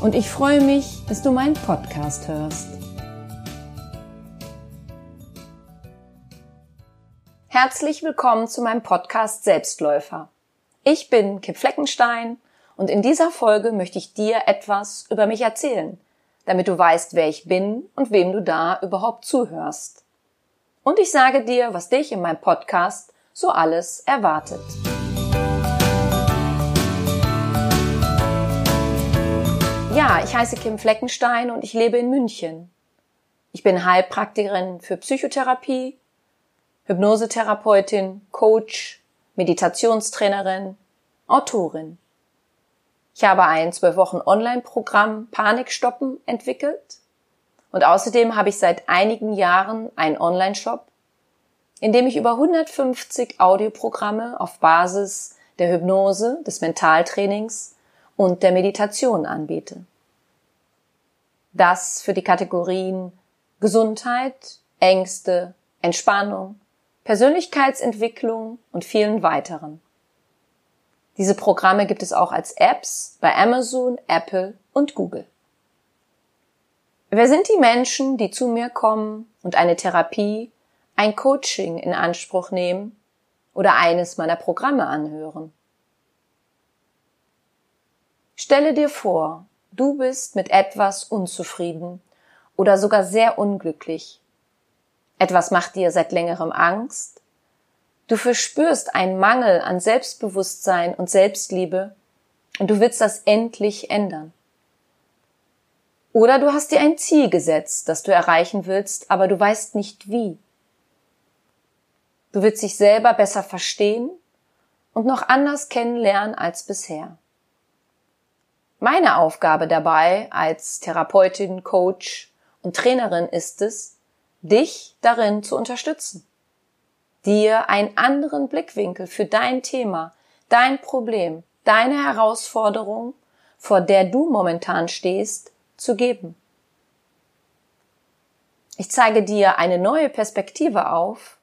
und ich freue mich, dass du meinen Podcast hörst. Herzlich willkommen zu meinem Podcast Selbstläufer. Ich bin Kim Fleckenstein und in dieser Folge möchte ich dir etwas über mich erzählen, damit du weißt, wer ich bin und wem du da überhaupt zuhörst. Und ich sage dir, was dich in meinem Podcast so alles erwartet. Ja, ich heiße Kim Fleckenstein und ich lebe in München. Ich bin Heilpraktikerin für Psychotherapie, Hypnosetherapeutin, Coach, Meditationstrainerin, Autorin. Ich habe ein zwölf Wochen Online-Programm Panikstoppen entwickelt und außerdem habe ich seit einigen Jahren einen Online-Shop, in dem ich über 150 Audioprogramme auf Basis der Hypnose, des Mentaltrainings und der Meditation anbiete. Das für die Kategorien Gesundheit, Ängste, Entspannung, Persönlichkeitsentwicklung und vielen weiteren. Diese Programme gibt es auch als Apps bei Amazon, Apple und Google. Wer sind die Menschen, die zu mir kommen und eine Therapie, ein Coaching in Anspruch nehmen oder eines meiner Programme anhören? Stelle dir vor, du bist mit etwas unzufrieden oder sogar sehr unglücklich. Etwas macht dir seit längerem Angst Du verspürst einen Mangel an Selbstbewusstsein und Selbstliebe und du willst das endlich ändern. Oder du hast dir ein Ziel gesetzt, das du erreichen willst, aber du weißt nicht wie. Du willst dich selber besser verstehen und noch anders kennenlernen als bisher. Meine Aufgabe dabei als Therapeutin, Coach und Trainerin ist es, dich darin zu unterstützen dir einen anderen Blickwinkel für dein Thema, dein Problem, deine Herausforderung, vor der du momentan stehst, zu geben. Ich zeige dir eine neue Perspektive auf,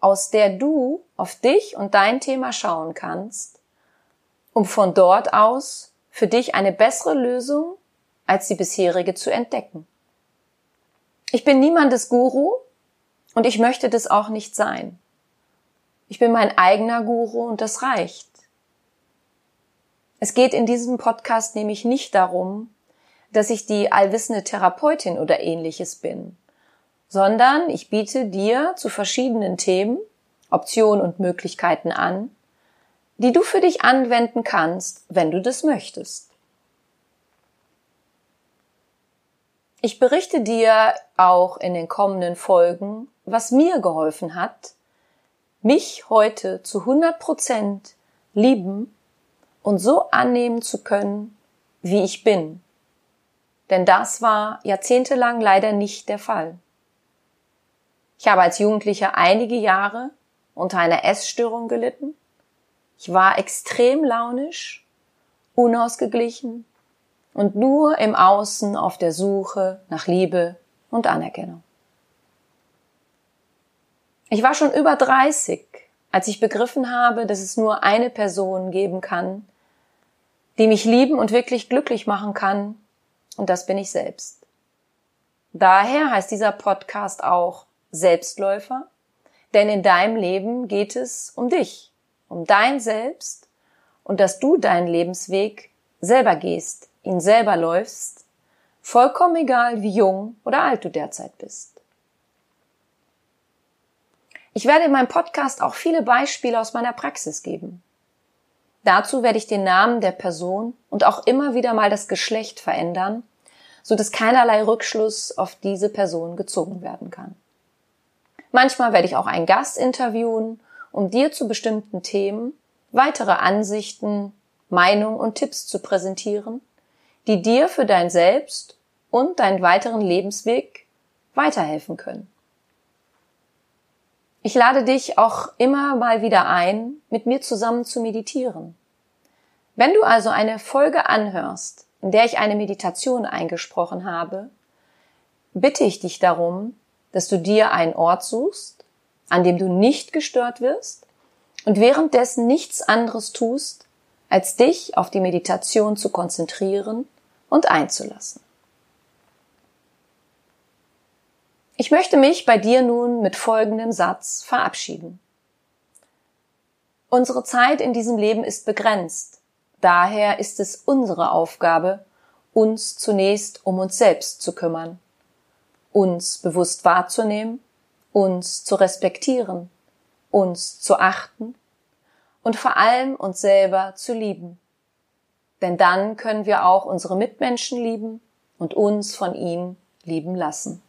aus der du auf dich und dein Thema schauen kannst, um von dort aus für dich eine bessere Lösung als die bisherige zu entdecken. Ich bin niemandes Guru und ich möchte das auch nicht sein. Ich bin mein eigener Guru und das reicht. Es geht in diesem Podcast nämlich nicht darum, dass ich die allwissende Therapeutin oder ähnliches bin, sondern ich biete dir zu verschiedenen Themen Optionen und Möglichkeiten an, die du für dich anwenden kannst, wenn du das möchtest. Ich berichte dir auch in den kommenden Folgen, was mir geholfen hat, mich heute zu 100 Prozent lieben und so annehmen zu können, wie ich bin. Denn das war jahrzehntelang leider nicht der Fall. Ich habe als Jugendlicher einige Jahre unter einer Essstörung gelitten. Ich war extrem launisch, unausgeglichen und nur im Außen auf der Suche nach Liebe und Anerkennung. Ich war schon über 30, als ich begriffen habe, dass es nur eine Person geben kann, die mich lieben und wirklich glücklich machen kann, und das bin ich selbst. Daher heißt dieser Podcast auch Selbstläufer, denn in deinem Leben geht es um dich, um dein Selbst und dass du deinen Lebensweg selber gehst, ihn selber läufst, vollkommen egal, wie jung oder alt du derzeit bist. Ich werde in meinem Podcast auch viele Beispiele aus meiner Praxis geben. Dazu werde ich den Namen der Person und auch immer wieder mal das Geschlecht verändern, so dass keinerlei Rückschluss auf diese Person gezogen werden kann. Manchmal werde ich auch einen Gast interviewen, um dir zu bestimmten Themen weitere Ansichten, Meinungen und Tipps zu präsentieren, die dir für dein Selbst und deinen weiteren Lebensweg weiterhelfen können. Ich lade dich auch immer mal wieder ein, mit mir zusammen zu meditieren. Wenn du also eine Folge anhörst, in der ich eine Meditation eingesprochen habe, bitte ich dich darum, dass du dir einen Ort suchst, an dem du nicht gestört wirst und währenddessen nichts anderes tust, als dich auf die Meditation zu konzentrieren und einzulassen. Ich möchte mich bei dir nun mit folgendem Satz verabschieden. Unsere Zeit in diesem Leben ist begrenzt. Daher ist es unsere Aufgabe, uns zunächst um uns selbst zu kümmern, uns bewusst wahrzunehmen, uns zu respektieren, uns zu achten und vor allem uns selber zu lieben. Denn dann können wir auch unsere Mitmenschen lieben und uns von ihnen lieben lassen.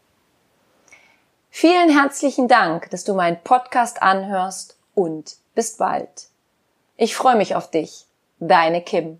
Vielen herzlichen Dank, dass du meinen Podcast anhörst und bis bald. Ich freue mich auf dich. Deine Kim.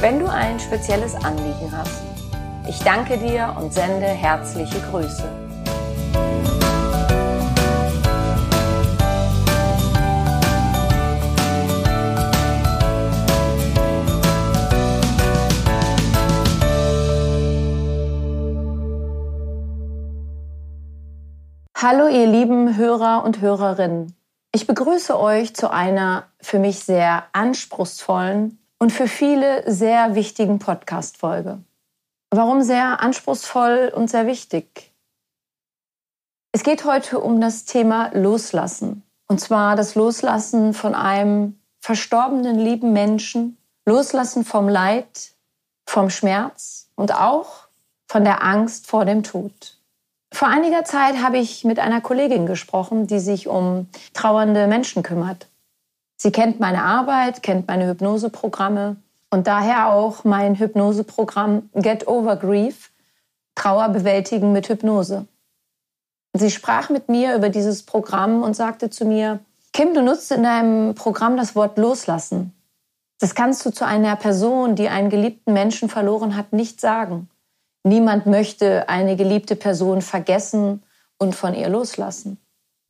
wenn du ein spezielles Anliegen hast. Ich danke dir und sende herzliche Grüße. Hallo ihr lieben Hörer und Hörerinnen. Ich begrüße euch zu einer für mich sehr anspruchsvollen und für viele sehr wichtigen Podcast-Folge. Warum sehr anspruchsvoll und sehr wichtig? Es geht heute um das Thema Loslassen. Und zwar das Loslassen von einem verstorbenen lieben Menschen, Loslassen vom Leid, vom Schmerz und auch von der Angst vor dem Tod. Vor einiger Zeit habe ich mit einer Kollegin gesprochen, die sich um trauernde Menschen kümmert. Sie kennt meine Arbeit, kennt meine Hypnoseprogramme und daher auch mein Hypnoseprogramm Get Over Grief, Trauer bewältigen mit Hypnose. Sie sprach mit mir über dieses Programm und sagte zu mir, Kim, du nutzt in deinem Programm das Wort loslassen. Das kannst du zu einer Person, die einen geliebten Menschen verloren hat, nicht sagen. Niemand möchte eine geliebte Person vergessen und von ihr loslassen.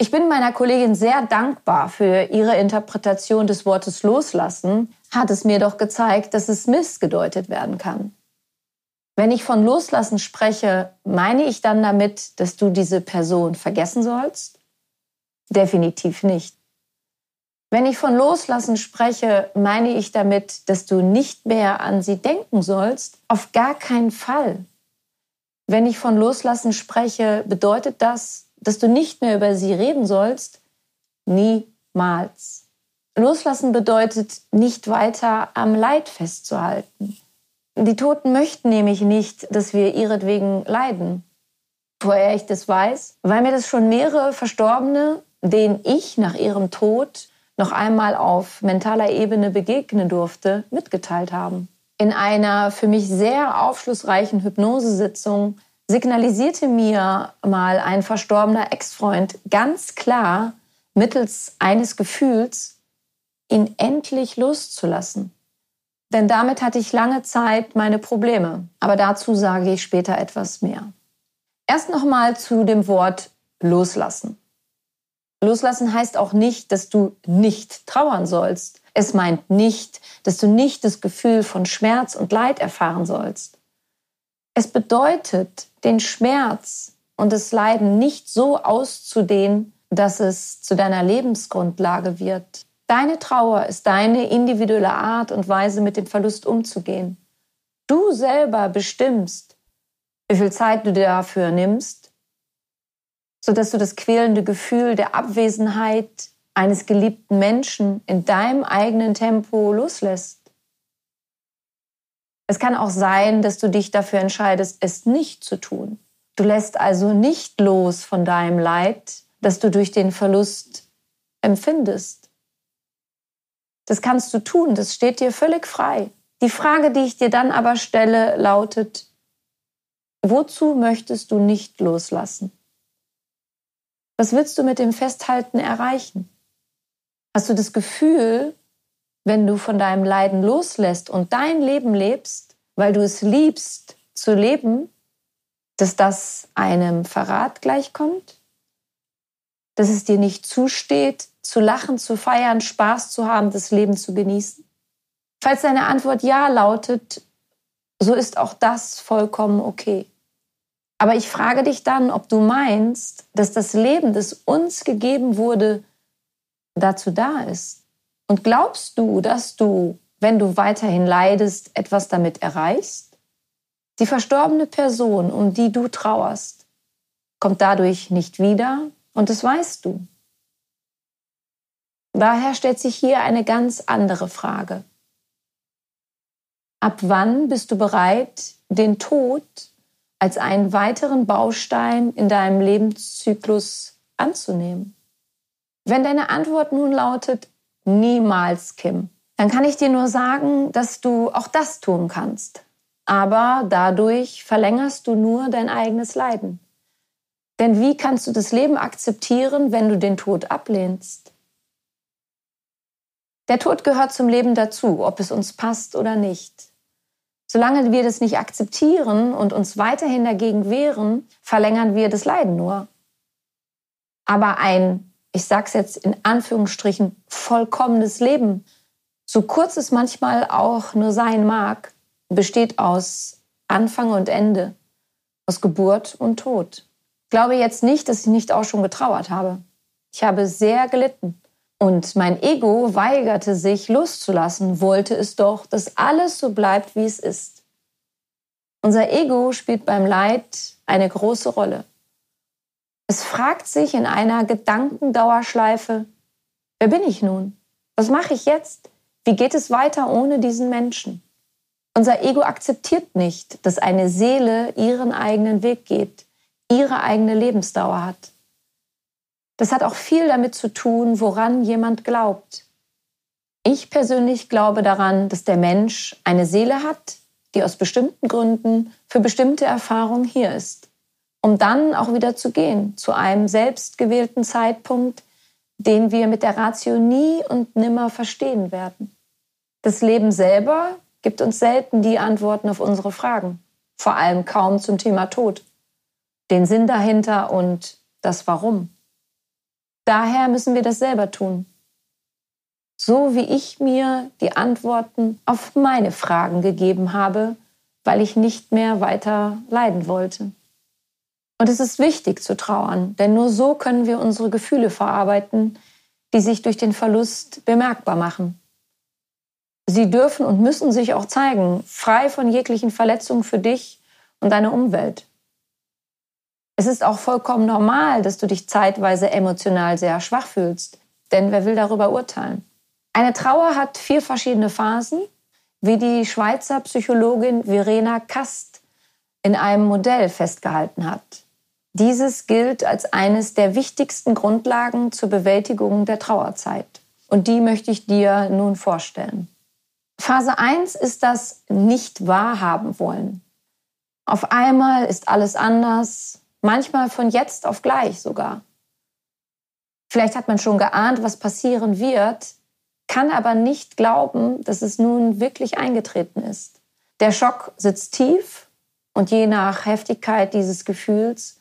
Ich bin meiner Kollegin sehr dankbar für ihre Interpretation des Wortes loslassen, hat es mir doch gezeigt, dass es missgedeutet werden kann. Wenn ich von loslassen spreche, meine ich dann damit, dass du diese Person vergessen sollst? Definitiv nicht. Wenn ich von loslassen spreche, meine ich damit, dass du nicht mehr an sie denken sollst? Auf gar keinen Fall. Wenn ich von Loslassen spreche, bedeutet das, dass du nicht mehr über sie reden sollst? Niemals. Loslassen bedeutet, nicht weiter am Leid festzuhalten. Die Toten möchten nämlich nicht, dass wir ihretwegen leiden. Woher ich das weiß? Weil mir das schon mehrere Verstorbene, denen ich nach ihrem Tod noch einmal auf mentaler Ebene begegnen durfte, mitgeteilt haben. In einer für mich sehr aufschlussreichen Hypnosesitzung signalisierte mir mal ein verstorbener Ex-Freund ganz klar mittels eines Gefühls, ihn endlich loszulassen. Denn damit hatte ich lange Zeit meine Probleme. Aber dazu sage ich später etwas mehr. Erst nochmal zu dem Wort loslassen. Loslassen heißt auch nicht, dass du nicht trauern sollst. Es meint nicht, dass du nicht das Gefühl von Schmerz und Leid erfahren sollst. Es bedeutet, den Schmerz und das Leiden nicht so auszudehnen, dass es zu deiner Lebensgrundlage wird. Deine Trauer ist deine individuelle Art und Weise, mit dem Verlust umzugehen. Du selber bestimmst, wie viel Zeit du dir dafür nimmst, sodass du das quälende Gefühl der Abwesenheit eines geliebten Menschen in deinem eigenen Tempo loslässt. Es kann auch sein, dass du dich dafür entscheidest, es nicht zu tun. Du lässt also nicht los von deinem Leid, das du durch den Verlust empfindest. Das kannst du tun, das steht dir völlig frei. Die Frage, die ich dir dann aber stelle, lautet, wozu möchtest du nicht loslassen? Was willst du mit dem Festhalten erreichen? Hast du das Gefühl, wenn du von deinem Leiden loslässt und dein Leben lebst, weil du es liebst zu leben, dass das einem Verrat gleichkommt? Dass es dir nicht zusteht, zu lachen, zu feiern, Spaß zu haben, das Leben zu genießen? Falls deine Antwort ja lautet, so ist auch das vollkommen okay. Aber ich frage dich dann, ob du meinst, dass das Leben, das uns gegeben wurde, dazu da ist? Und glaubst du, dass du, wenn du weiterhin leidest, etwas damit erreichst? Die verstorbene Person, um die du trauerst, kommt dadurch nicht wieder und das weißt du. Daher stellt sich hier eine ganz andere Frage. Ab wann bist du bereit, den Tod als einen weiteren Baustein in deinem Lebenszyklus anzunehmen? Wenn deine Antwort nun lautet, niemals, Kim, dann kann ich dir nur sagen, dass du auch das tun kannst. Aber dadurch verlängerst du nur dein eigenes Leiden. Denn wie kannst du das Leben akzeptieren, wenn du den Tod ablehnst? Der Tod gehört zum Leben dazu, ob es uns passt oder nicht. Solange wir das nicht akzeptieren und uns weiterhin dagegen wehren, verlängern wir das Leiden nur. Aber ein ich sage es jetzt in Anführungsstrichen, vollkommenes Leben, so kurz es manchmal auch nur sein mag, besteht aus Anfang und Ende, aus Geburt und Tod. Ich glaube jetzt nicht, dass ich nicht auch schon getrauert habe. Ich habe sehr gelitten. Und mein Ego weigerte sich loszulassen, wollte es doch, dass alles so bleibt, wie es ist. Unser Ego spielt beim Leid eine große Rolle. Es fragt sich in einer Gedankendauerschleife, wer bin ich nun? Was mache ich jetzt? Wie geht es weiter ohne diesen Menschen? Unser Ego akzeptiert nicht, dass eine Seele ihren eigenen Weg geht, ihre eigene Lebensdauer hat. Das hat auch viel damit zu tun, woran jemand glaubt. Ich persönlich glaube daran, dass der Mensch eine Seele hat, die aus bestimmten Gründen für bestimmte Erfahrungen hier ist um dann auch wieder zu gehen zu einem selbstgewählten Zeitpunkt, den wir mit der Ratio nie und nimmer verstehen werden. Das Leben selber gibt uns selten die Antworten auf unsere Fragen, vor allem kaum zum Thema Tod, den Sinn dahinter und das Warum. Daher müssen wir das selber tun. So wie ich mir die Antworten auf meine Fragen gegeben habe, weil ich nicht mehr weiter leiden wollte. Und es ist wichtig zu trauern, denn nur so können wir unsere Gefühle verarbeiten, die sich durch den Verlust bemerkbar machen. Sie dürfen und müssen sich auch zeigen, frei von jeglichen Verletzungen für dich und deine Umwelt. Es ist auch vollkommen normal, dass du dich zeitweise emotional sehr schwach fühlst, denn wer will darüber urteilen? Eine Trauer hat vier verschiedene Phasen, wie die Schweizer Psychologin Verena Kast in einem Modell festgehalten hat. Dieses gilt als eines der wichtigsten Grundlagen zur Bewältigung der Trauerzeit. Und die möchte ich dir nun vorstellen. Phase 1 ist das Nicht wahrhaben wollen. Auf einmal ist alles anders, manchmal von jetzt auf gleich sogar. Vielleicht hat man schon geahnt, was passieren wird, kann aber nicht glauben, dass es nun wirklich eingetreten ist. Der Schock sitzt tief und je nach Heftigkeit dieses Gefühls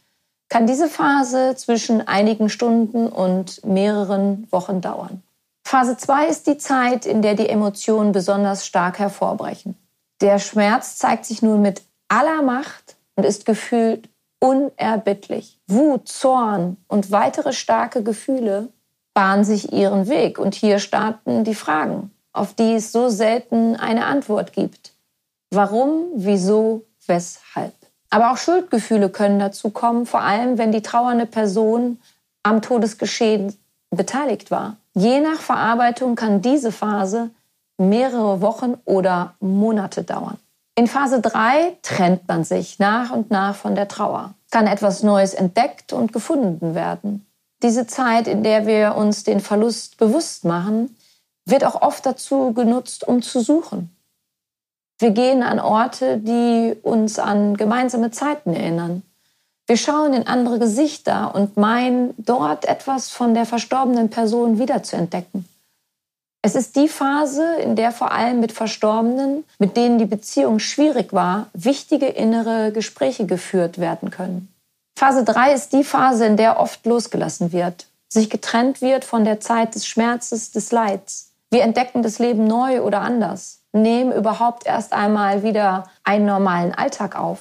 kann diese Phase zwischen einigen Stunden und mehreren Wochen dauern. Phase 2 ist die Zeit, in der die Emotionen besonders stark hervorbrechen. Der Schmerz zeigt sich nun mit aller Macht und ist gefühlt unerbittlich. Wut, Zorn und weitere starke Gefühle bahnen sich ihren Weg. Und hier starten die Fragen, auf die es so selten eine Antwort gibt. Warum, wieso, weshalb? Aber auch Schuldgefühle können dazu kommen, vor allem wenn die trauernde Person am Todesgeschehen beteiligt war. Je nach Verarbeitung kann diese Phase mehrere Wochen oder Monate dauern. In Phase 3 trennt man sich nach und nach von der Trauer. Kann etwas Neues entdeckt und gefunden werden. Diese Zeit, in der wir uns den Verlust bewusst machen, wird auch oft dazu genutzt, um zu suchen. Wir gehen an Orte, die uns an gemeinsame Zeiten erinnern. Wir schauen in andere Gesichter und meinen, dort etwas von der verstorbenen Person wiederzuentdecken. Es ist die Phase, in der vor allem mit Verstorbenen, mit denen die Beziehung schwierig war, wichtige innere Gespräche geführt werden können. Phase 3 ist die Phase, in der oft losgelassen wird, sich getrennt wird von der Zeit des Schmerzes, des Leids. Wir entdecken das Leben neu oder anders, nehmen überhaupt erst einmal wieder einen normalen Alltag auf.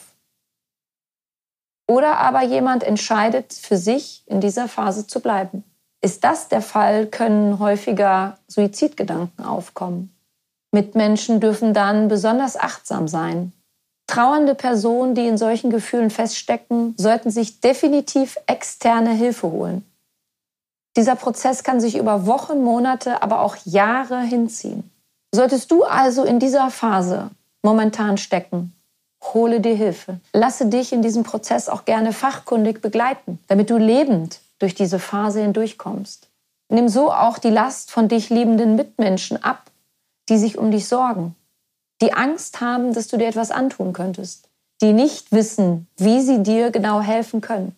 Oder aber jemand entscheidet für sich, in dieser Phase zu bleiben. Ist das der Fall, können häufiger Suizidgedanken aufkommen. Mitmenschen dürfen dann besonders achtsam sein. Trauernde Personen, die in solchen Gefühlen feststecken, sollten sich definitiv externe Hilfe holen. Dieser Prozess kann sich über Wochen, Monate, aber auch Jahre hinziehen. Solltest du also in dieser Phase momentan stecken, hole dir Hilfe. Lasse dich in diesem Prozess auch gerne fachkundig begleiten, damit du lebend durch diese Phase hindurchkommst. Nimm so auch die Last von dich liebenden Mitmenschen ab, die sich um dich sorgen, die Angst haben, dass du dir etwas antun könntest, die nicht wissen, wie sie dir genau helfen können.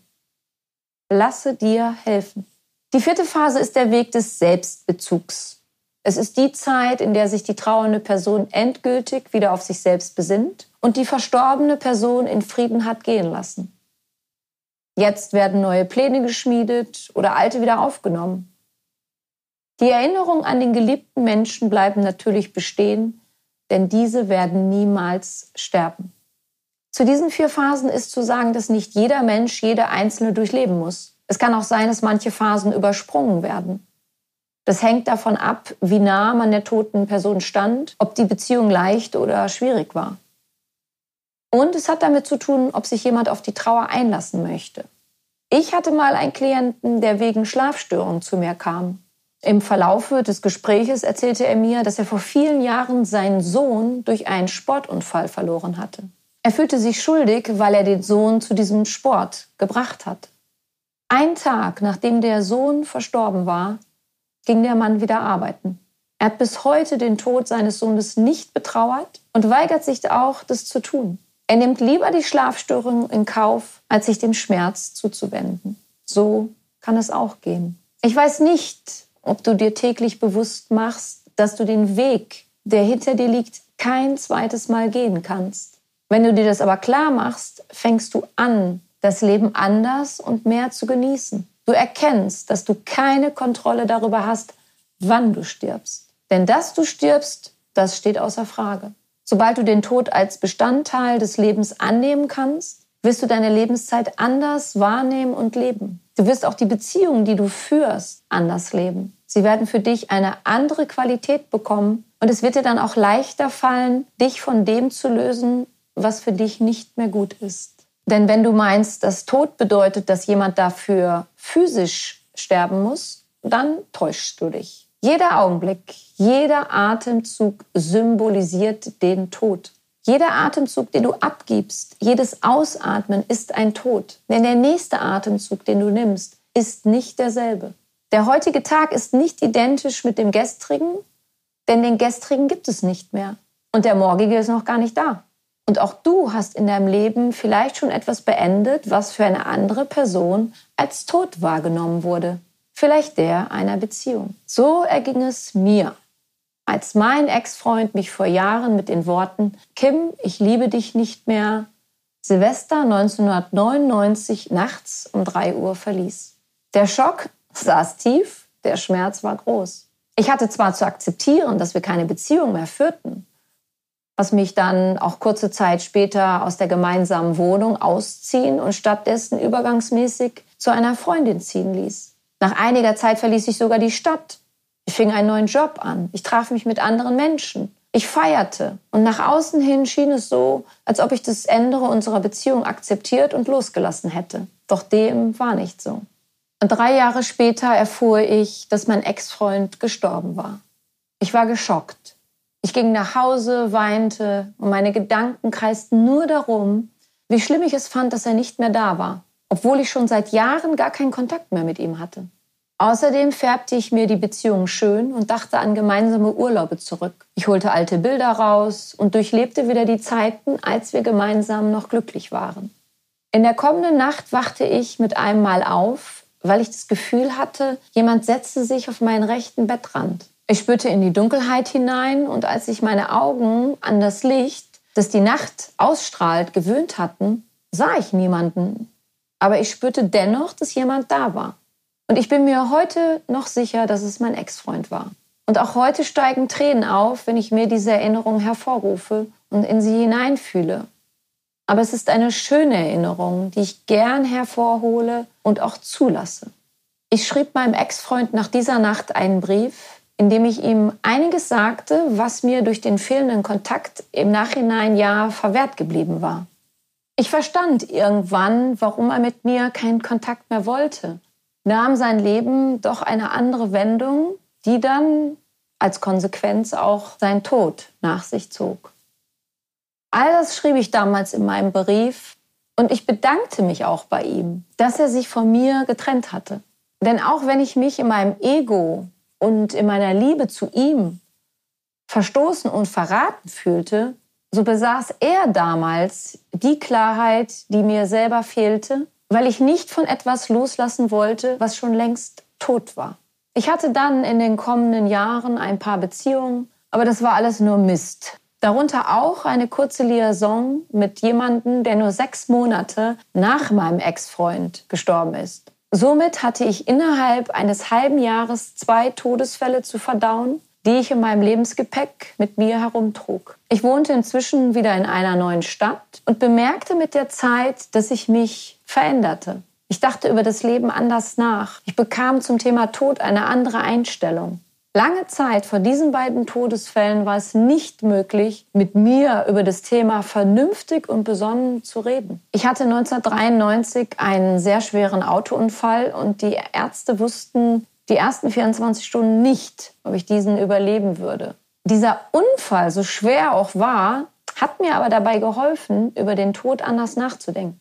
Lasse dir helfen. Die vierte Phase ist der Weg des Selbstbezugs. Es ist die Zeit, in der sich die trauernde Person endgültig wieder auf sich selbst besinnt und die verstorbene Person in Frieden hat gehen lassen. Jetzt werden neue Pläne geschmiedet oder alte wieder aufgenommen. Die Erinnerungen an den geliebten Menschen bleiben natürlich bestehen, denn diese werden niemals sterben. Zu diesen vier Phasen ist zu sagen, dass nicht jeder Mensch jede einzelne durchleben muss. Es kann auch sein, dass manche Phasen übersprungen werden. Das hängt davon ab, wie nah man der toten Person stand, ob die Beziehung leicht oder schwierig war. Und es hat damit zu tun, ob sich jemand auf die Trauer einlassen möchte. Ich hatte mal einen Klienten, der wegen Schlafstörungen zu mir kam. Im Verlaufe des Gespräches erzählte er mir, dass er vor vielen Jahren seinen Sohn durch einen Sportunfall verloren hatte. Er fühlte sich schuldig, weil er den Sohn zu diesem Sport gebracht hat. Ein Tag nachdem der Sohn verstorben war, ging der Mann wieder arbeiten. Er hat bis heute den Tod seines Sohnes nicht betrauert und weigert sich auch, das zu tun. Er nimmt lieber die Schlafstörung in Kauf, als sich dem Schmerz zuzuwenden. So kann es auch gehen. Ich weiß nicht, ob du dir täglich bewusst machst, dass du den Weg, der hinter dir liegt, kein zweites Mal gehen kannst. Wenn du dir das aber klar machst, fängst du an, das Leben anders und mehr zu genießen. Du erkennst, dass du keine Kontrolle darüber hast, wann du stirbst. Denn dass du stirbst, das steht außer Frage. Sobald du den Tod als Bestandteil des Lebens annehmen kannst, wirst du deine Lebenszeit anders wahrnehmen und leben. Du wirst auch die Beziehungen, die du führst, anders leben. Sie werden für dich eine andere Qualität bekommen und es wird dir dann auch leichter fallen, dich von dem zu lösen, was für dich nicht mehr gut ist. Denn wenn du meinst, dass Tod bedeutet, dass jemand dafür physisch sterben muss, dann täuschst du dich. Jeder Augenblick, jeder Atemzug symbolisiert den Tod. Jeder Atemzug, den du abgibst, jedes Ausatmen ist ein Tod. Denn der nächste Atemzug, den du nimmst, ist nicht derselbe. Der heutige Tag ist nicht identisch mit dem gestrigen, denn den gestrigen gibt es nicht mehr. Und der morgige ist noch gar nicht da. Und auch du hast in deinem Leben vielleicht schon etwas beendet, was für eine andere Person als tot wahrgenommen wurde. Vielleicht der einer Beziehung. So erging es mir als mein Ex-Freund mich vor Jahren mit den Worten Kim, ich liebe dich nicht mehr Silvester 1999 nachts um 3 Uhr verließ. Der Schock saß tief, der Schmerz war groß. Ich hatte zwar zu akzeptieren, dass wir keine Beziehung mehr führten, was mich dann auch kurze Zeit später aus der gemeinsamen Wohnung ausziehen und stattdessen übergangsmäßig zu einer Freundin ziehen ließ. Nach einiger Zeit verließ ich sogar die Stadt ich fing einen neuen Job an. Ich traf mich mit anderen Menschen. Ich feierte. Und nach außen hin schien es so, als ob ich das Ende unserer Beziehung akzeptiert und losgelassen hätte. Doch dem war nicht so. Und drei Jahre später erfuhr ich, dass mein Ex-Freund gestorben war. Ich war geschockt. Ich ging nach Hause, weinte und meine Gedanken kreisten nur darum, wie schlimm ich es fand, dass er nicht mehr da war, obwohl ich schon seit Jahren gar keinen Kontakt mehr mit ihm hatte. Außerdem färbte ich mir die Beziehung schön und dachte an gemeinsame Urlaube zurück. Ich holte alte Bilder raus und durchlebte wieder die Zeiten, als wir gemeinsam noch glücklich waren. In der kommenden Nacht wachte ich mit einem Mal auf, weil ich das Gefühl hatte, jemand setzte sich auf meinen rechten Bettrand. Ich spürte in die Dunkelheit hinein und als sich meine Augen an das Licht, das die Nacht ausstrahlt, gewöhnt hatten, sah ich niemanden. Aber ich spürte dennoch, dass jemand da war. Und ich bin mir heute noch sicher, dass es mein Ex-Freund war. Und auch heute steigen Tränen auf, wenn ich mir diese Erinnerung hervorrufe und in sie hineinfühle. Aber es ist eine schöne Erinnerung, die ich gern hervorhole und auch zulasse. Ich schrieb meinem Ex-Freund nach dieser Nacht einen Brief, in dem ich ihm einiges sagte, was mir durch den fehlenden Kontakt im Nachhinein ja verwehrt geblieben war. Ich verstand irgendwann, warum er mit mir keinen Kontakt mehr wollte, nahm sein Leben doch eine andere Wendung, die dann als Konsequenz auch sein Tod nach sich zog. All das schrieb ich damals in meinem Brief und ich bedankte mich auch bei ihm, dass er sich von mir getrennt hatte. Denn auch wenn ich mich in meinem Ego und in meiner Liebe zu ihm verstoßen und verraten fühlte, so besaß er damals die Klarheit, die mir selber fehlte, weil ich nicht von etwas loslassen wollte, was schon längst tot war. Ich hatte dann in den kommenden Jahren ein paar Beziehungen, aber das war alles nur Mist. Darunter auch eine kurze Liaison mit jemandem, der nur sechs Monate nach meinem Ex-Freund gestorben ist. Somit hatte ich innerhalb eines halben Jahres zwei Todesfälle zu verdauen, die ich in meinem Lebensgepäck mit mir herumtrug. Ich wohnte inzwischen wieder in einer neuen Stadt und bemerkte mit der Zeit, dass ich mich veränderte. Ich dachte über das Leben anders nach. Ich bekam zum Thema Tod eine andere Einstellung. Lange Zeit vor diesen beiden Todesfällen war es nicht möglich, mit mir über das Thema vernünftig und besonnen zu reden. Ich hatte 1993 einen sehr schweren Autounfall und die Ärzte wussten die ersten 24 Stunden nicht, ob ich diesen überleben würde. Dieser Unfall, so schwer auch war, hat mir aber dabei geholfen, über den Tod anders nachzudenken.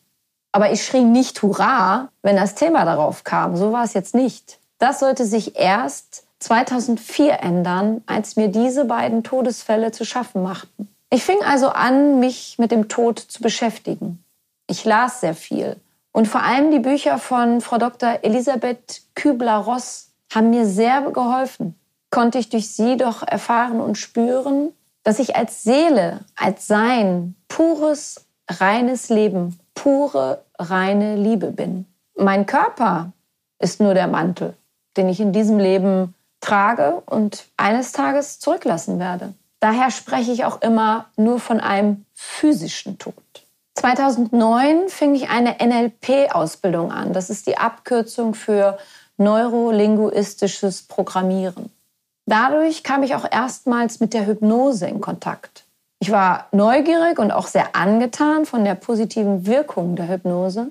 Aber ich schrie nicht Hurra, wenn das Thema darauf kam. So war es jetzt nicht. Das sollte sich erst 2004 ändern, als mir diese beiden Todesfälle zu schaffen machten. Ich fing also an, mich mit dem Tod zu beschäftigen. Ich las sehr viel. Und vor allem die Bücher von Frau Dr. Elisabeth Kübler-Ross haben mir sehr geholfen. Konnte ich durch sie doch erfahren und spüren, dass ich als Seele, als Sein, pures, reines Leben, pure, reine Liebe bin. Mein Körper ist nur der Mantel, den ich in diesem Leben trage und eines Tages zurücklassen werde. Daher spreche ich auch immer nur von einem physischen Tod. 2009 fing ich eine NLP-Ausbildung an. Das ist die Abkürzung für neurolinguistisches Programmieren. Dadurch kam ich auch erstmals mit der Hypnose in Kontakt. Ich war neugierig und auch sehr angetan von der positiven Wirkung der Hypnose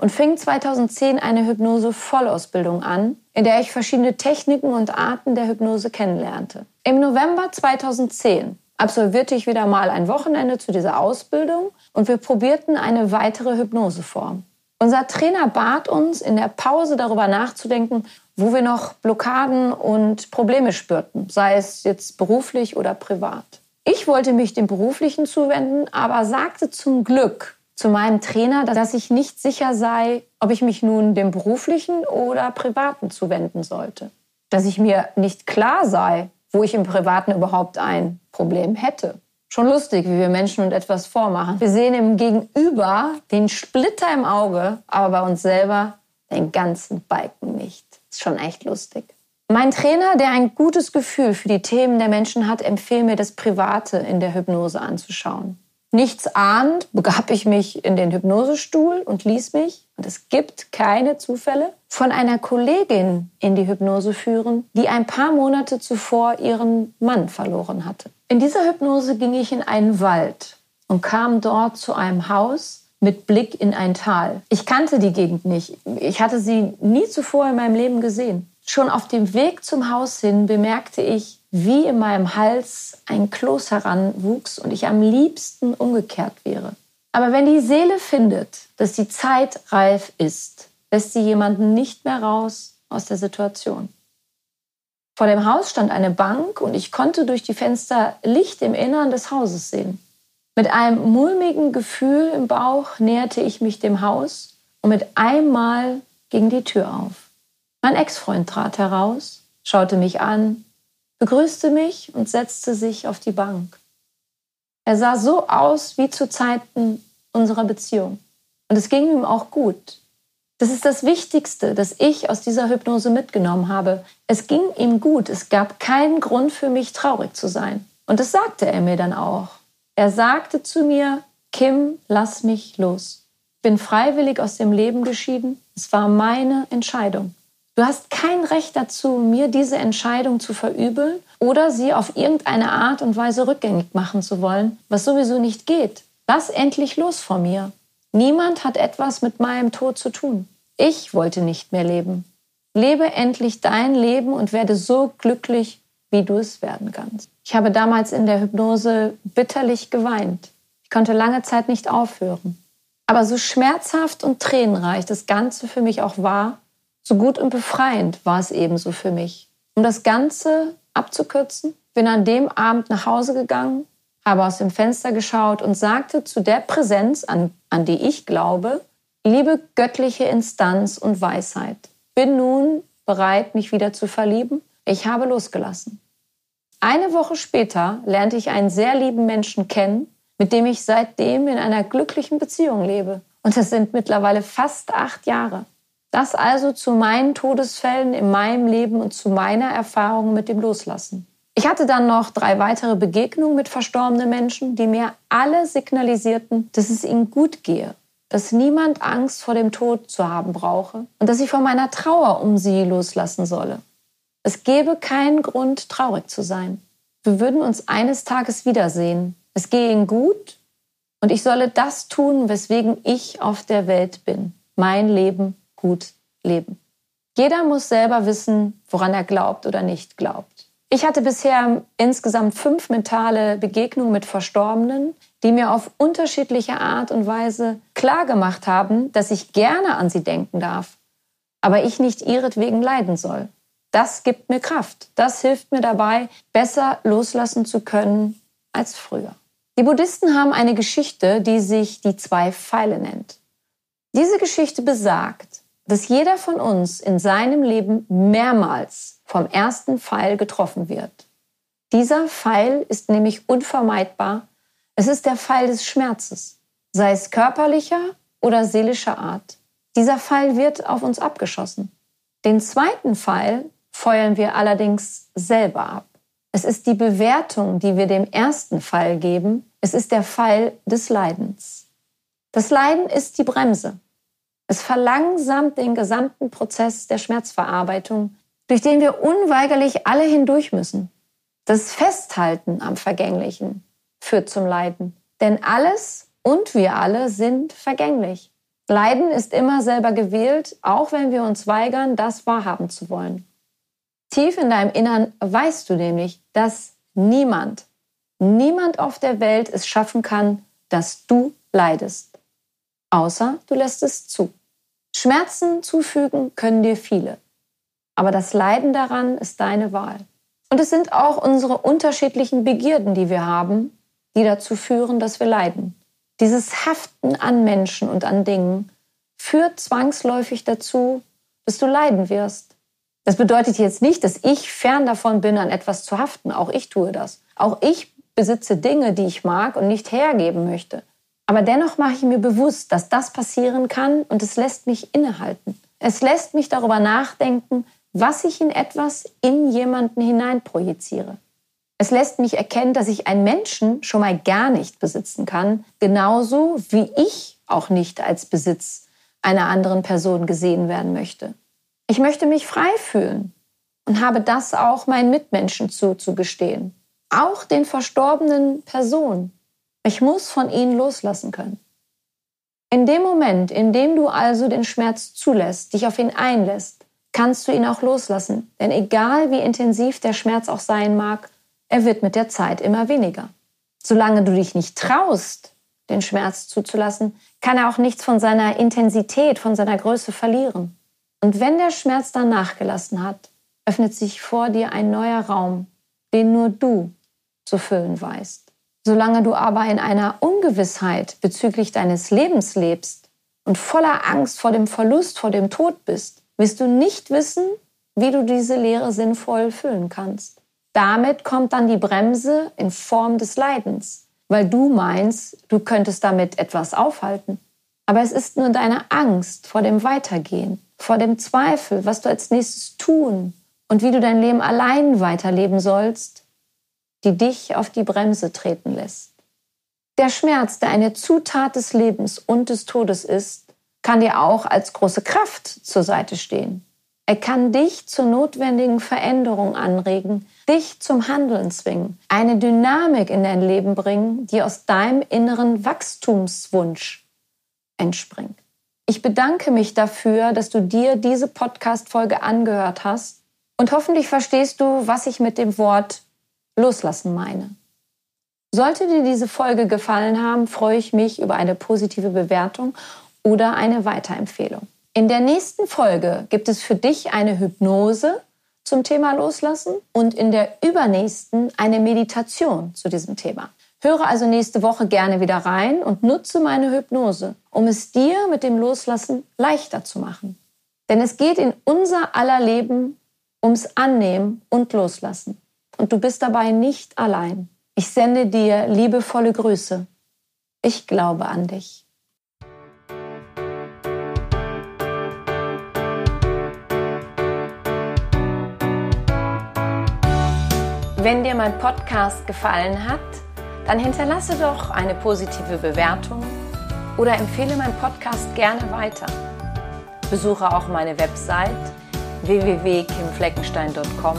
und fing 2010 eine Hypnose-Vollausbildung an, in der ich verschiedene Techniken und Arten der Hypnose kennenlernte. Im November 2010 absolvierte ich wieder mal ein Wochenende zu dieser Ausbildung und wir probierten eine weitere Hypnoseform. Unser Trainer bat uns, in der Pause darüber nachzudenken, wo wir noch Blockaden und Probleme spürten, sei es jetzt beruflich oder privat. Ich wollte mich dem Beruflichen zuwenden, aber sagte zum Glück zu meinem Trainer, dass ich nicht sicher sei, ob ich mich nun dem Beruflichen oder Privaten zuwenden sollte. Dass ich mir nicht klar sei, wo ich im Privaten überhaupt ein Problem hätte. Schon lustig, wie wir Menschen und etwas vormachen. Wir sehen im Gegenüber den Splitter im Auge, aber bei uns selber den ganzen Balken nicht. Ist schon echt lustig. Mein Trainer, der ein gutes Gefühl für die Themen der Menschen hat, empfiehlt mir, das Private in der Hypnose anzuschauen. Nichts ahnt, begab ich mich in den Hypnosestuhl und ließ mich, und es gibt keine Zufälle, von einer Kollegin in die Hypnose führen, die ein paar Monate zuvor ihren Mann verloren hatte. In dieser Hypnose ging ich in einen Wald und kam dort zu einem Haus, mit Blick in ein Tal. Ich kannte die Gegend nicht. Ich hatte sie nie zuvor in meinem Leben gesehen. Schon auf dem Weg zum Haus hin bemerkte ich, wie in meinem Hals ein Kloß heranwuchs und ich am liebsten umgekehrt wäre. Aber wenn die Seele findet, dass die Zeit reif ist, lässt sie jemanden nicht mehr raus aus der Situation. Vor dem Haus stand eine Bank und ich konnte durch die Fenster Licht im Innern des Hauses sehen. Mit einem mulmigen Gefühl im Bauch näherte ich mich dem Haus und mit einmal ging die Tür auf. Mein Ex-Freund trat heraus, schaute mich an, begrüßte mich und setzte sich auf die Bank. Er sah so aus wie zu Zeiten unserer Beziehung. Und es ging ihm auch gut. Das ist das Wichtigste, das ich aus dieser Hypnose mitgenommen habe. Es ging ihm gut. Es gab keinen Grund für mich, traurig zu sein. Und das sagte er mir dann auch. Er sagte zu mir, Kim, lass mich los. Ich bin freiwillig aus dem Leben geschieden. Es war meine Entscheidung. Du hast kein Recht dazu, mir diese Entscheidung zu verübeln oder sie auf irgendeine Art und Weise rückgängig machen zu wollen, was sowieso nicht geht. Lass endlich los von mir. Niemand hat etwas mit meinem Tod zu tun. Ich wollte nicht mehr leben. Lebe endlich dein Leben und werde so glücklich, wie du es werden kannst. Ich habe damals in der Hypnose bitterlich geweint. Ich konnte lange Zeit nicht aufhören. Aber so schmerzhaft und tränenreich das Ganze für mich auch war, so gut und befreiend war es ebenso für mich. Um das Ganze abzukürzen, bin an dem Abend nach Hause gegangen habe aus dem Fenster geschaut und sagte zu der Präsenz, an, an die ich glaube, liebe göttliche Instanz und Weisheit, bin nun bereit, mich wieder zu verlieben. Ich habe losgelassen. Eine Woche später lernte ich einen sehr lieben Menschen kennen, mit dem ich seitdem in einer glücklichen Beziehung lebe. Und es sind mittlerweile fast acht Jahre. Das also zu meinen Todesfällen in meinem Leben und zu meiner Erfahrung mit dem Loslassen. Ich hatte dann noch drei weitere Begegnungen mit verstorbenen Menschen, die mir alle signalisierten, dass es ihnen gut gehe, dass niemand Angst vor dem Tod zu haben brauche und dass ich von meiner Trauer um sie loslassen solle. Es gäbe keinen Grund, traurig zu sein. Wir würden uns eines Tages wiedersehen. Es gehe ihnen gut und ich solle das tun, weswegen ich auf der Welt bin. Mein Leben gut leben. Jeder muss selber wissen, woran er glaubt oder nicht glaubt. Ich hatte bisher insgesamt fünf mentale Begegnungen mit Verstorbenen, die mir auf unterschiedliche Art und Weise klargemacht haben, dass ich gerne an sie denken darf, aber ich nicht ihretwegen leiden soll. Das gibt mir Kraft. Das hilft mir dabei, besser loslassen zu können als früher. Die Buddhisten haben eine Geschichte, die sich die zwei Pfeile nennt. Diese Geschichte besagt, dass jeder von uns in seinem Leben mehrmals vom ersten Pfeil getroffen wird. Dieser Pfeil ist nämlich unvermeidbar. Es ist der Pfeil des Schmerzes, sei es körperlicher oder seelischer Art. Dieser Pfeil wird auf uns abgeschossen. Den zweiten Pfeil feuern wir allerdings selber ab. Es ist die Bewertung, die wir dem ersten Pfeil geben. Es ist der Pfeil des Leidens. Das Leiden ist die Bremse. Es verlangsamt den gesamten Prozess der Schmerzverarbeitung durch den wir unweigerlich alle hindurch müssen. Das Festhalten am Vergänglichen führt zum Leiden. Denn alles und wir alle sind vergänglich. Leiden ist immer selber gewählt, auch wenn wir uns weigern, das wahrhaben zu wollen. Tief in deinem Innern weißt du nämlich, dass niemand, niemand auf der Welt es schaffen kann, dass du leidest. Außer du lässt es zu. Schmerzen zufügen können dir viele. Aber das Leiden daran ist deine Wahl. Und es sind auch unsere unterschiedlichen Begierden, die wir haben, die dazu führen, dass wir leiden. Dieses Haften an Menschen und an Dingen führt zwangsläufig dazu, dass du leiden wirst. Das bedeutet jetzt nicht, dass ich fern davon bin, an etwas zu haften. Auch ich tue das. Auch ich besitze Dinge, die ich mag und nicht hergeben möchte. Aber dennoch mache ich mir bewusst, dass das passieren kann und es lässt mich innehalten. Es lässt mich darüber nachdenken, was ich in etwas in jemanden hineinprojiziere. Es lässt mich erkennen, dass ich einen Menschen schon mal gar nicht besitzen kann, genauso wie ich auch nicht als Besitz einer anderen Person gesehen werden möchte. Ich möchte mich frei fühlen und habe das auch meinen Mitmenschen zuzugestehen, auch den verstorbenen Personen. Ich muss von ihnen loslassen können. In dem Moment, in dem du also den Schmerz zulässt, dich auf ihn einlässt, kannst du ihn auch loslassen. Denn egal wie intensiv der Schmerz auch sein mag, er wird mit der Zeit immer weniger. Solange du dich nicht traust, den Schmerz zuzulassen, kann er auch nichts von seiner Intensität, von seiner Größe verlieren. Und wenn der Schmerz dann nachgelassen hat, öffnet sich vor dir ein neuer Raum, den nur du zu füllen weißt. Solange du aber in einer Ungewissheit bezüglich deines Lebens lebst und voller Angst vor dem Verlust, vor dem Tod bist, wirst du nicht wissen, wie du diese Leere sinnvoll füllen kannst. Damit kommt dann die Bremse in Form des Leidens, weil du meinst, du könntest damit etwas aufhalten. Aber es ist nur deine Angst vor dem Weitergehen, vor dem Zweifel, was du als nächstes tun und wie du dein Leben allein weiterleben sollst, die dich auf die Bremse treten lässt. Der Schmerz, der eine Zutat des Lebens und des Todes ist, kann dir auch als große Kraft zur Seite stehen. Er kann dich zur notwendigen Veränderung anregen, dich zum Handeln zwingen, eine Dynamik in dein Leben bringen, die aus deinem inneren Wachstumswunsch entspringt. Ich bedanke mich dafür, dass du dir diese Podcast-Folge angehört hast und hoffentlich verstehst du, was ich mit dem Wort loslassen meine. Sollte dir diese Folge gefallen haben, freue ich mich über eine positive Bewertung oder eine Weiterempfehlung. In der nächsten Folge gibt es für dich eine Hypnose zum Thema Loslassen und in der übernächsten eine Meditation zu diesem Thema. Höre also nächste Woche gerne wieder rein und nutze meine Hypnose, um es dir mit dem Loslassen leichter zu machen. Denn es geht in unser aller Leben ums Annehmen und Loslassen. Und du bist dabei nicht allein. Ich sende dir liebevolle Grüße. Ich glaube an dich. Wenn dir mein Podcast gefallen hat, dann hinterlasse doch eine positive Bewertung oder empfehle meinen Podcast gerne weiter. Besuche auch meine Website www.kimfleckenstein.com,